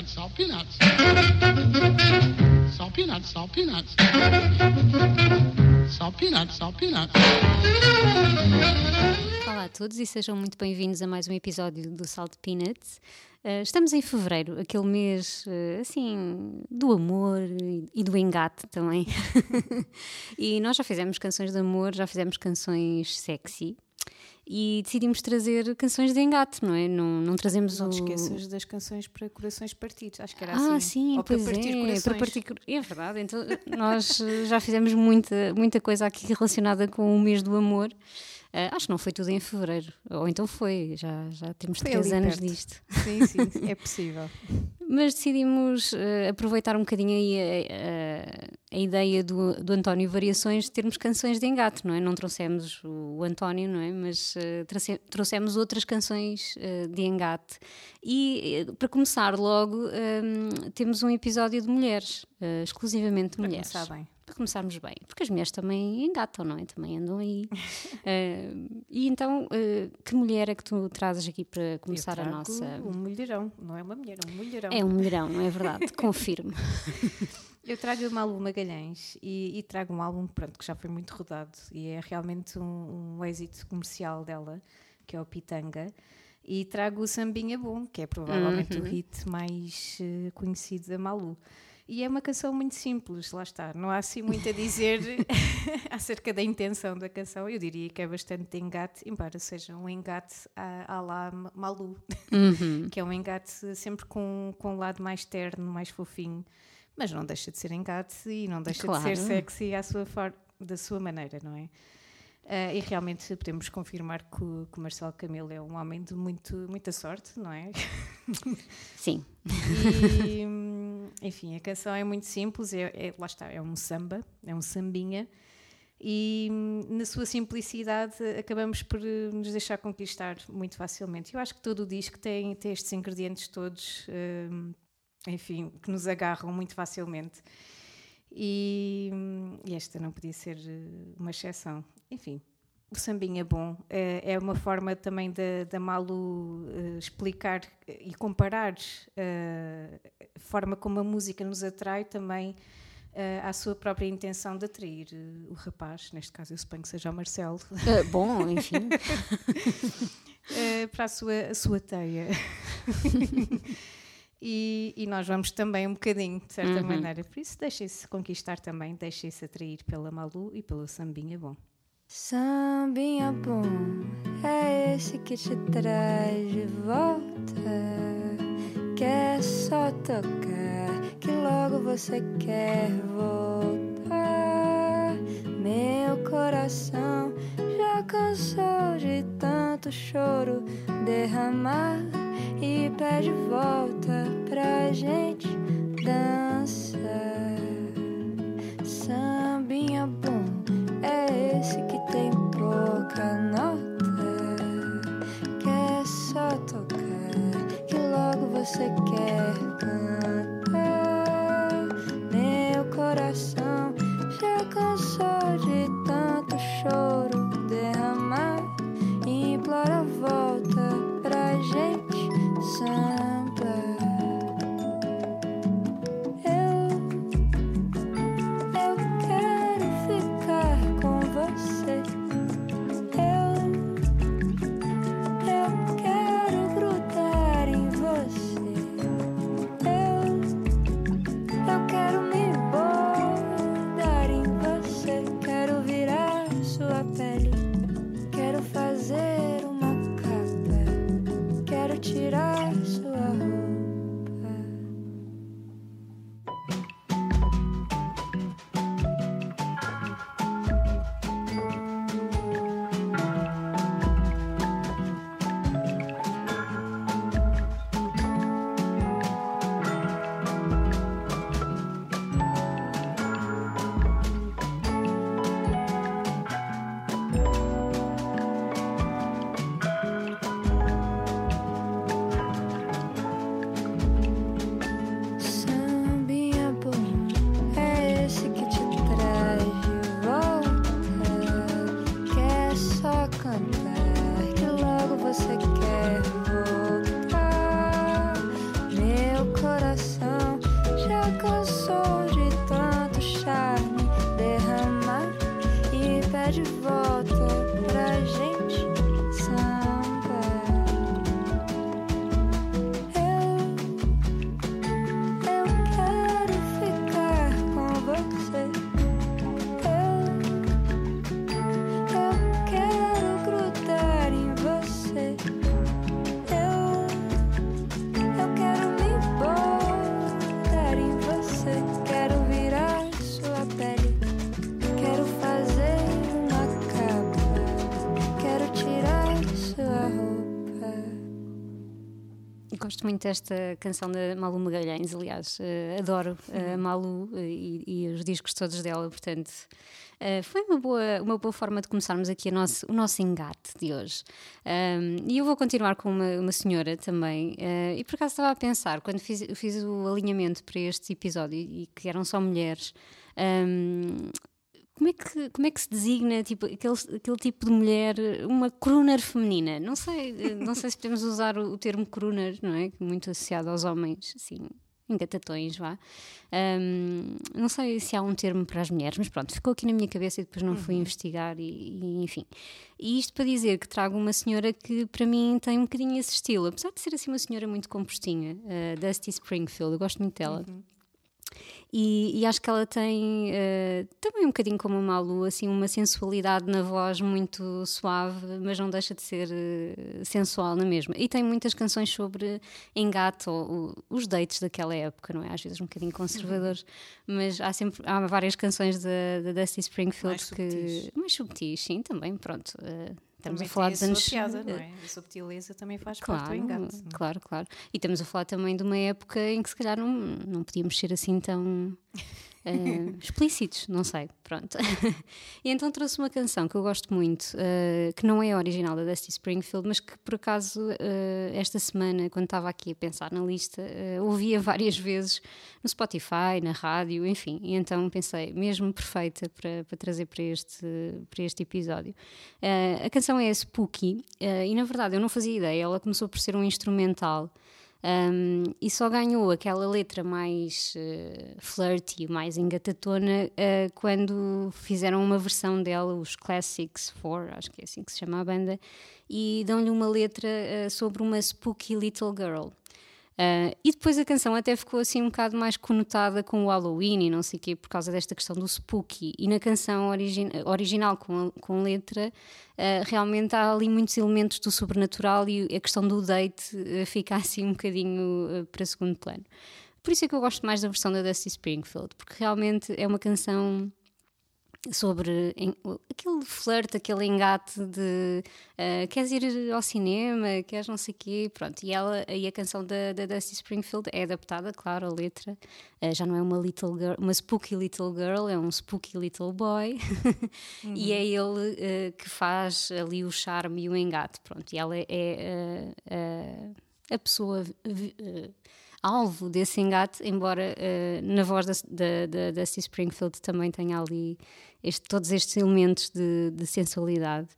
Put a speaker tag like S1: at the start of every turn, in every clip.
S1: peanuts, salt peanuts. Salt peanuts, salt peanuts. Salt peanuts, salt peanuts.
S2: Olá a todos e sejam muito bem-vindos a mais um episódio do Salt Peanuts. Uh, estamos em fevereiro, aquele mês uh, assim do amor e do engate também. e nós já fizemos canções de amor, já fizemos canções sexy, e decidimos trazer canções de engate, não é? Não, não trazemos
S3: Não
S2: o...
S3: te esqueças das canções para corações partidos, acho que era
S2: Ah,
S3: assim.
S2: sim,
S3: Ou para
S2: pois
S3: partir
S2: é,
S3: corações.
S2: para partir É verdade, então nós eh, já fizemos muita, muita coisa aqui relacionada com o mês do amor. Ah, acho que não foi tudo em fevereiro, ou então foi, já, já temos
S3: Foi
S2: três anos
S3: perto.
S2: disto.
S3: Sim, sim, é possível.
S2: Mas decidimos eh, aproveitar um bocadinho aí a, a- a ideia do, do António Variações de termos canções de engate, não é? Não trouxemos o, o António, não é? Mas eh, trouxe- trouxemos outras canções eh, de engate. E eh, para começar logo, eh, temos um episódio de mulheres, eh, exclusivamente de
S3: Para
S2: mulheres.
S3: começar bem.
S2: Para começarmos bem, porque as mulheres também engatam, não é? Também andam aí. Eh, e então, eh, que mulher é que tu trazes aqui para começar a nossa.
S3: Um mulherão, não é uma mulher, é um mulherão.
S2: É um mulherão, não é verdade? Confirmo.
S3: Eu trago a Malu Magalhães e, e trago um álbum pronto, que já foi muito rodado e é realmente um, um êxito comercial dela, que é o Pitanga. E trago o Sambinha Bom, que é provavelmente
S2: Uhum.
S3: o hit mais eh, conhecido da Malu. E é uma canção muito simples, lá está. Não há assim muito a dizer acerca da intenção da canção. Eu diria que é bastante engate, embora seja um engate à, à lá Malu,
S2: Uhum.
S3: que é um engate sempre com, com um lado mais terno, mais fofinho, mas não deixa de ser engate e não deixa de ser
S2: Claro.
S3: sexy à sua da sua maneira, não é? Ah, e realmente podemos confirmar que o, que o Marcelo Camelo é um homem de muito, muita sorte, não é?
S2: Sim.
S3: E, enfim, a canção é muito simples, é, é- lá está, é um samba, é um sambinha. E hum, na sua simplicidade acabamos por eh, nos deixar conquistar muito facilmente. Eu acho que todo o disco tem, tem estes ingredientes todos, hum, enfim, que nos agarram muito facilmente. E, hum, e esta não podia ser eh, uma exceção. Enfim, o sambinha bom eh, é uma forma também da, Malu eh, explicar e comparar eh, a forma como a música nos atrai também eh, à sua própria intenção de atrair o rapaz, neste caso eu suponho que seja o Marcelo,
S2: Ah, bom, enfim.
S3: para a sua, a sua teia. e, e nós vamos também um bocadinho, de certa maneira. Por isso, deixem-se conquistar também, deixem-se atrair pela Malu e pelo sambinha bom.
S4: Sambinha bom é esse que te traz de volta. Que é só tocar, que logo você quer voltar. Meu coração já cansou de tanto choro derramar e pede volta pra gente dançar. Sambinha bom é esse que pouca nota. Que é só tocar, que logo você quer
S2: Gosto muito desta canção da Malu Magalhães, aliás, uh, adoro a uh, Malu uh, e, e, os discos todos dela, portanto, foi uma boa, uma boa forma de começarmos aqui nosso, o nosso engate de hoje. Um, e eu vou continuar com uma, uma senhora também, e por acaso estava a pensar, quando fiz, fiz o alinhamento para este episódio e que eram só mulheres. Um, como é que, como é que se designa tipo, aquele, aquele tipo de mulher, uma crooner feminina? Não sei, não sei se podemos usar o, o termo crooner, não é? Muito associado aos homens, assim, engatatões, vá. Um, não sei se há um termo para as mulheres, mas pronto, ficou aqui na minha cabeça e depois não fui uhum. investigar e, e, enfim. E isto para dizer que trago uma senhora que para mim tem um bocadinho esse estilo, apesar de ser assim uma senhora muito compostinha, uh, Dusty Springfield, eu gosto muito dela. Uhum. E, e, acho que ela tem uh, também um bocadinho como a Malu, assim, uma sensualidade na voz muito suave, mas não deixa de ser uh, sensual na mesma. E tem muitas canções sobre engate ou, os dates daquela época, não é? Às vezes um bocadinho conservadores, uhum. mas há sempre há várias canções da, da Dusty Springfield
S3: mais
S2: que.
S3: Subtis.
S2: Mais subtis, sim, também, pronto. Uh,
S3: Estamos também a falar dos anos. Piada, não é? A subtileza também faz claro, parte do engate.
S2: Claro, claro. E estamos a falar também de uma época em que se calhar não, não podíamos ser assim tão uh, explícitos, não sei, pronto. e então trouxe uma canção que eu gosto muito, uh, que não é original da Dusty Springfield, mas que por acaso uh, esta semana, quando estava aqui a pensar na lista, ouvia várias vezes no Spotify, na rádio, enfim, e então pensei, mesmo perfeita para, para trazer para este, para este episódio. a canção é Spooky, e na verdade eu não fazia ideia, ela começou por ser um instrumental. Um, e só ganhou aquela letra mais uh, flirty, mais engatatona, uh, quando fizeram uma versão dela, os Classics 4, acho que é assim que se chama a banda, e dão-lhe uma letra uh, sobre uma spooky little girl. Uh, e depois a canção até ficou assim um bocado mais conotada com o Halloween e não sei o quê, por causa desta questão do spooky. E na canção origi original com, com letra, uh, realmente há ali muitos elementos do sobrenatural e a questão do date uh, fica assim um bocadinho para segundo plano. Por isso é que eu gosto mais da versão da Dusty Springfield, porque realmente é uma canção sobre em, aquele flerte, aquele engate de uh, queres ir ao cinema, queres não sei o quê, pronto. E, ela, e a canção da, da Dusty Springfield é adaptada, claro, a letra. Uh, já não é uma little girl, uma spooky little girl, é um spooky little boy. uhum. E é ele uh, que faz ali o charme e o engate, pronto. E ela é, é a pessoa alvo desse engate, embora uh, na voz da, da, da, da C. Springfield também tenha ali este, todos estes elementos de, de sensualidade.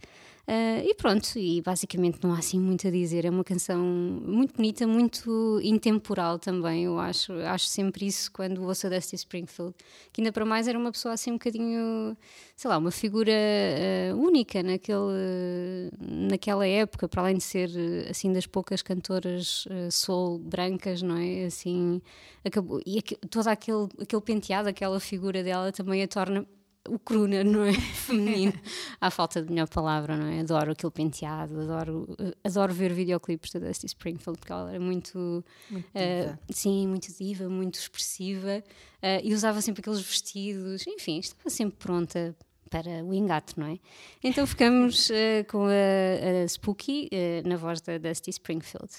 S2: Uh, e pronto, e basicamente não há assim muito a dizer. É uma canção muito bonita, muito intemporal também. Eu acho, acho sempre isso quando ouço a Dusty Springfield, que ainda para mais era uma pessoa assim um bocadinho, sei lá, uma figura uh, única naquele, naquela época, para além de ser assim das poucas cantoras uh, soul brancas, não é? Assim, acabou. E aqu todo aquele, aquele penteado, aquela figura dela também a torna o crooner, não é? Feminino. Há falta de melhor palavra, não é? Adoro aquele penteado, adoro, adoro ver videoclipes da Dusty Springfield, porque ela era muito.
S3: muito uh,
S2: sim, muito diva, muito expressiva uh, e usava sempre aqueles vestidos, enfim, estava sempre pronta para o engate, não é? Então ficamos uh, com a, a Spooky na voz da Dusty Springfield.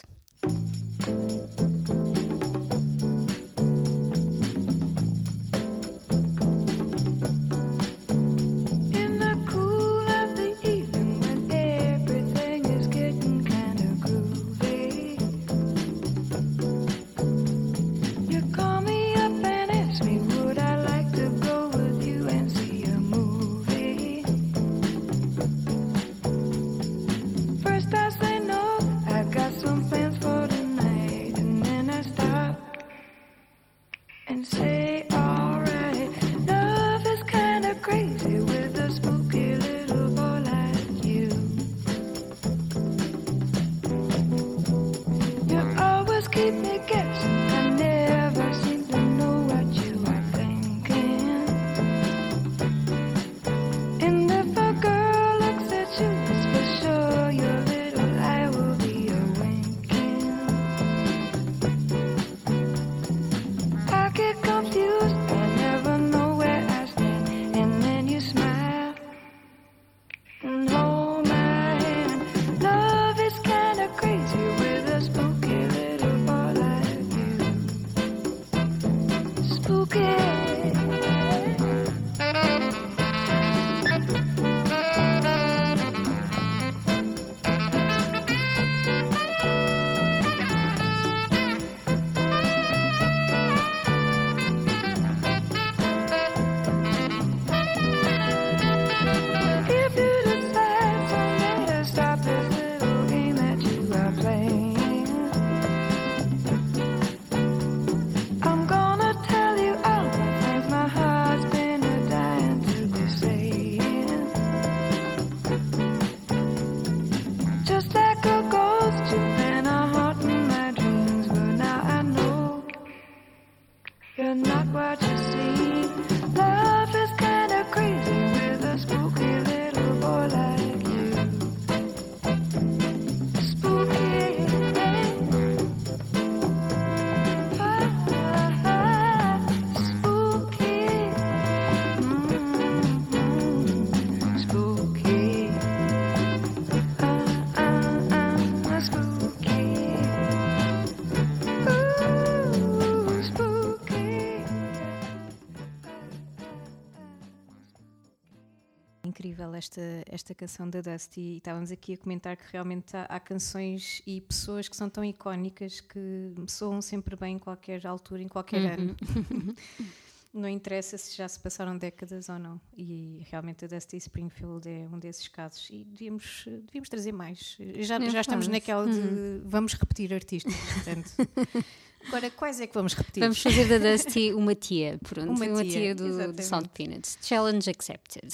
S3: Esta, esta canção da Dusty e estávamos aqui a comentar que realmente há, há canções e pessoas que são tão icónicas que soam sempre bem em qualquer altura, em qualquer ano. não interessa se já se passaram décadas ou não. E realmente a Dusty Springfield é um desses casos. E devíamos, devíamos trazer mais. Já,
S2: É,
S3: já estamos naquela de vamos repetir artistas, portanto. Agora, quais é que vamos repetir?
S2: Vamos fazer da Dusty uma tia, pronto.
S3: Uma
S2: Uma,
S3: tia,
S2: tia, do, do. Salt Peanuts. Challenge accepted.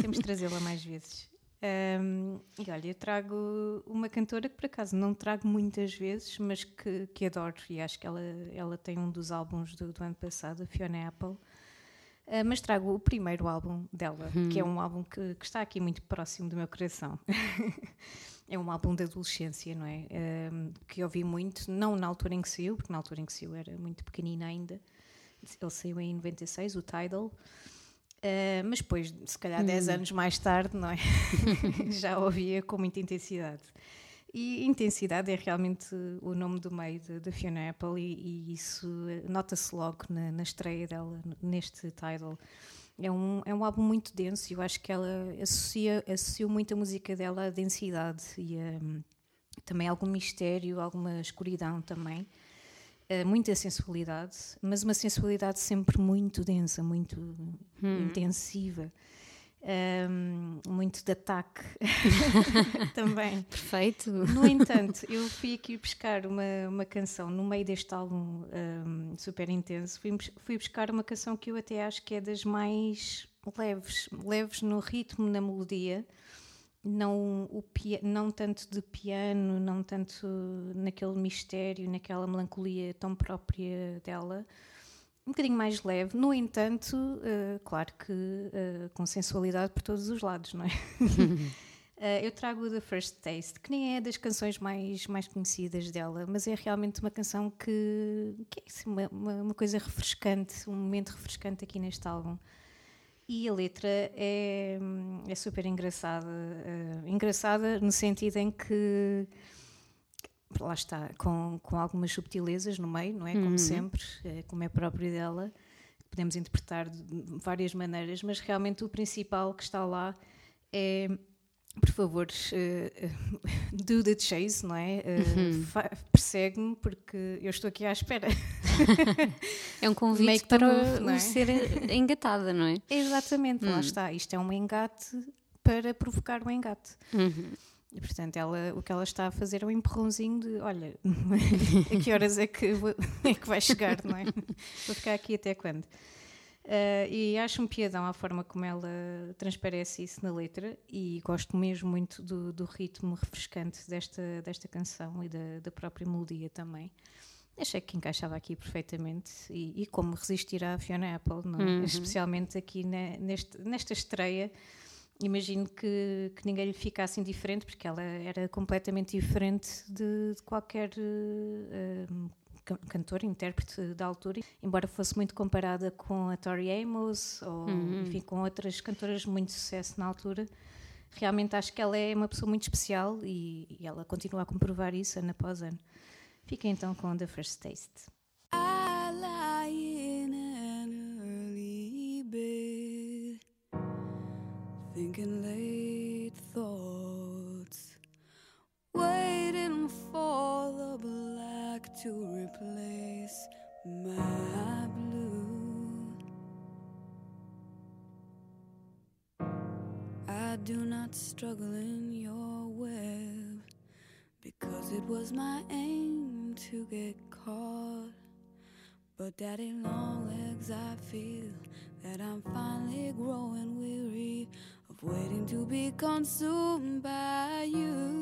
S3: Temos de trazê-la mais vezes. Ahm, e olha, eu trago uma cantora que por acaso não trago muitas vezes, mas que, que adoro e acho que ela, ela tem um dos álbuns do, do ano passado, a Fiona Apple. Ah, mas trago o primeiro álbum dela, que é um álbum que, que está aqui muito próximo do meu coração. é um álbum da adolescência, não é? Que eu ouvi muito, não na altura em que saiu, porque na altura em que saiu era muito pequenina ainda. Ele saiu em 96, o Tidal. Uh, mas depois, se calhar 10 anos mais tarde, não é? já ouvia com muita intensidade. E intensidade é realmente o nome do meio de Fiona Apple, e, e isso eh, nota-se logo na, na estreia dela neste title. É um, é um álbum muito denso e eu acho que ela associa, associou muito a música dela à densidade e a, também algum mistério, alguma escuridão também. Uh, muita sensualidade, mas uma sensualidade sempre muito densa, muito intensiva. Um, muito de ataque também.
S2: Perfeito.
S3: No entanto, eu fui aqui buscar uma, uma canção no meio deste álbum um, super intenso. Fui, fui buscar uma canção que eu até acho que é das mais leves, leves no ritmo, na melodia. Não, o não tanto de piano, não tanto naquele mistério, naquela melancolia tão própria dela. Um bocadinho mais leve, no entanto, eh, claro que eh, com sensualidade por todos os lados, não é? Uh, eu trago o The First Taste, que nem é das canções mais, mais conhecidas dela, mas é realmente uma canção que, que é assim, uma, uma, coisa refrescante, um momento refrescante aqui neste álbum. E a letra é, é super engraçada. uh, engraçada no sentido em que, lá está, com, com algumas subtilezas no meio, não é? Como sempre, eh, como é próprio dela. Podemos interpretar de várias maneiras, mas realmente o principal que está lá é por favor, eh, eh, do the chase, não é? Eh, fa- Persegue-me porque eu estou aqui à espera.
S2: É um convite
S3: Make
S2: para
S3: move, não é?
S2: o ser engatada, não é?
S3: Exatamente,
S2: Hum.
S3: lá está. Isto é um engate para provocar um engate.
S2: Uhum.
S3: E portanto, ela, o que ela está a fazer é um empurrãozinho de: olha, a que horas é que, vou- é que vai chegar, não é? Vou ficar aqui até quando? Ah, e acho um piadão a forma como ela transparece isso na letra e gosto mesmo muito do, do ritmo refrescante desta, desta canção e da, da própria melodia também. Achei que encaixava aqui perfeitamente e, e como resistir à Fiona Apple, é? especialmente aqui na- neste, nesta estreia. Imagino que, que ninguém lhe ficasse indiferente, porque ela era completamente diferente de, de qualquer eh, um, can- cantor, intérprete da altura, embora fosse muito comparada com a Tori Amos ou enfim, com outras cantoras de muito sucesso na altura. Realmente acho que ela é uma pessoa muito especial e, e ela continua a comprovar isso ano após ano. Fica então com The First Taste.
S5: But daddy long legs, I feel that I'm finally growing weary of waiting to be consumed by you.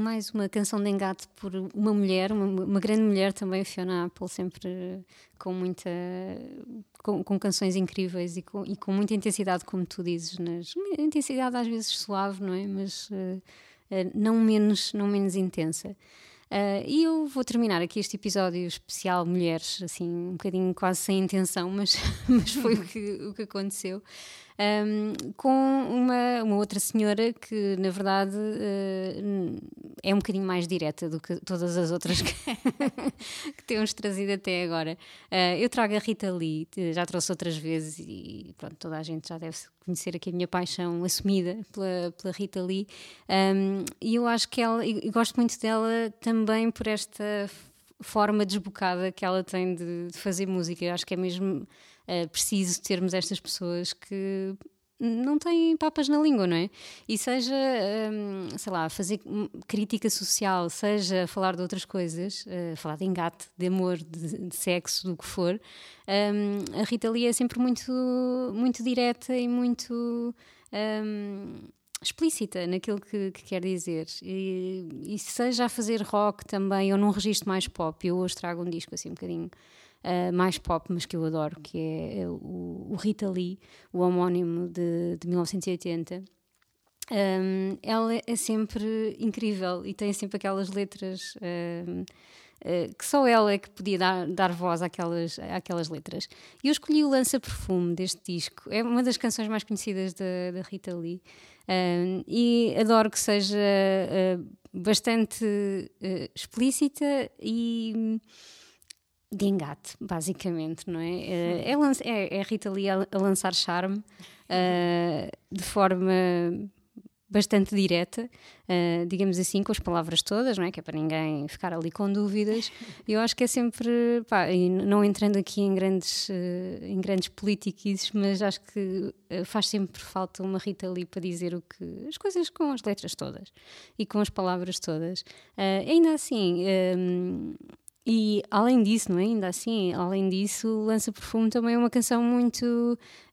S2: Mais uma canção de engate por uma mulher, uma, uma grande mulher também, Fiona Apple, sempre com muita. com, com canções incríveis e com, e com, muita intensidade, como tu dizes, nas, intensidade às vezes suave, não é? Mas uh, não, menos, não menos intensa. Uh, e eu vou terminar aqui este episódio especial Mulheres, assim, um bocadinho quase sem intenção, mas, mas foi o que, o que aconteceu um, com uma, uma outra senhora que, na verdade, uh, é um bocadinho mais direta do que todas as outras que, que temos trazido até agora. Uh, eu trago a Rita Lee, já trouxe outras vezes e pronto, toda a gente já deve conhecer aqui a minha paixão assumida pela, pela Rita Lee. Um, e eu acho que ela, e gosto muito dela também por esta forma desbocada que ela tem de, de fazer música. Eu acho que é mesmo uh, preciso termos estas pessoas que não têm papas na língua, não é? E seja, um, sei lá, fazer crítica social, seja falar de outras coisas, uh, falar de engate, de amor, de, de sexo, do que for, um, a Rita Lee é sempre muito, muito direta e muito. Um, explícita naquilo que, que quer dizer e, e, seja a fazer rock também ou num registro mais pop eu hoje trago um disco assim um bocadinho uh, mais pop, mas que eu adoro, que é o, o Rita Lee, o homónimo de, de 1980. Um, ela é sempre incrível e tem sempre aquelas letras um, uh, ah, que só ela é que podia dar, dar voz àquelas, àquelas letras. E eu escolhi o Lança Perfume deste disco, é uma das canções mais conhecidas da, da Rita Lee. Um, e adoro que seja uh, bastante uh, explícita e de engate, basicamente, não é? Eh, é, é, é Rita Lee a, a lançar charme uh, de forma bastante direta, uh, digamos assim, com as palavras todas, não é? Que é para ninguém ficar ali com dúvidas. Eu acho que é sempre, pá, e não entrando aqui em grandes, uh, em grandes politiquices, mas acho que faz sempre falta uma Rita Lee para dizer o que, as coisas com as letras todas e com as palavras todas. ainda assim, e além disso, não é? Ainda assim, além disso, Lança Perfume também é uma canção muito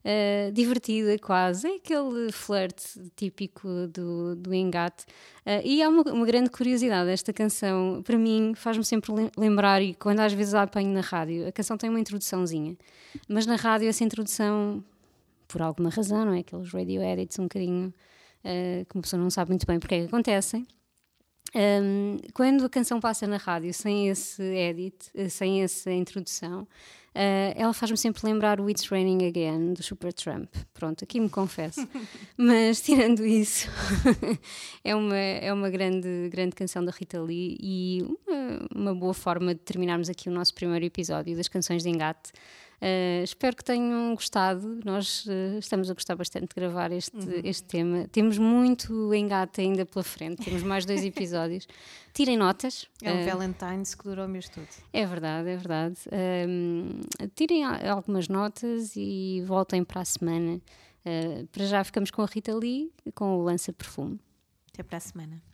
S2: uh, divertida, quase. É aquele flirt típico do, do engate. Uh, e há uma, uma, grande curiosidade. Esta canção, para mim, faz-me sempre lembrar, e quando às vezes a apanho na rádio, a canção tem uma introduçãozinha. Mas na rádio, essa introdução, por alguma razão, não é? Aqueles radio edits um bocadinho. Uh, que uma pessoa não sabe muito bem porque é que acontecem. Um, quando a canção passa na rádio sem esse edit, eh, sem essa introdução, uh, ela faz-me sempre lembrar o It's Raining Again do Supertramp. Pronto, aqui me confesso. Mas tirando isso, é uma, é uma grande, grande canção da Rita Lee e uma, uma boa forma de terminarmos aqui o nosso primeiro episódio das canções de engate. Uh, espero que tenham gostado. Nós uh, estamos a gostar bastante de gravar este, uhum. este tema. Temos muito engate ainda pela frente, temos mais dois episódios. Tirem notas.
S3: É o uh, Valentine's que durou o mês todo.
S2: É verdade, é verdade. tirem algumas notas e voltem para a semana. para já ficamos com a Rita Lee com o Lança Perfume.
S3: Até para a semana.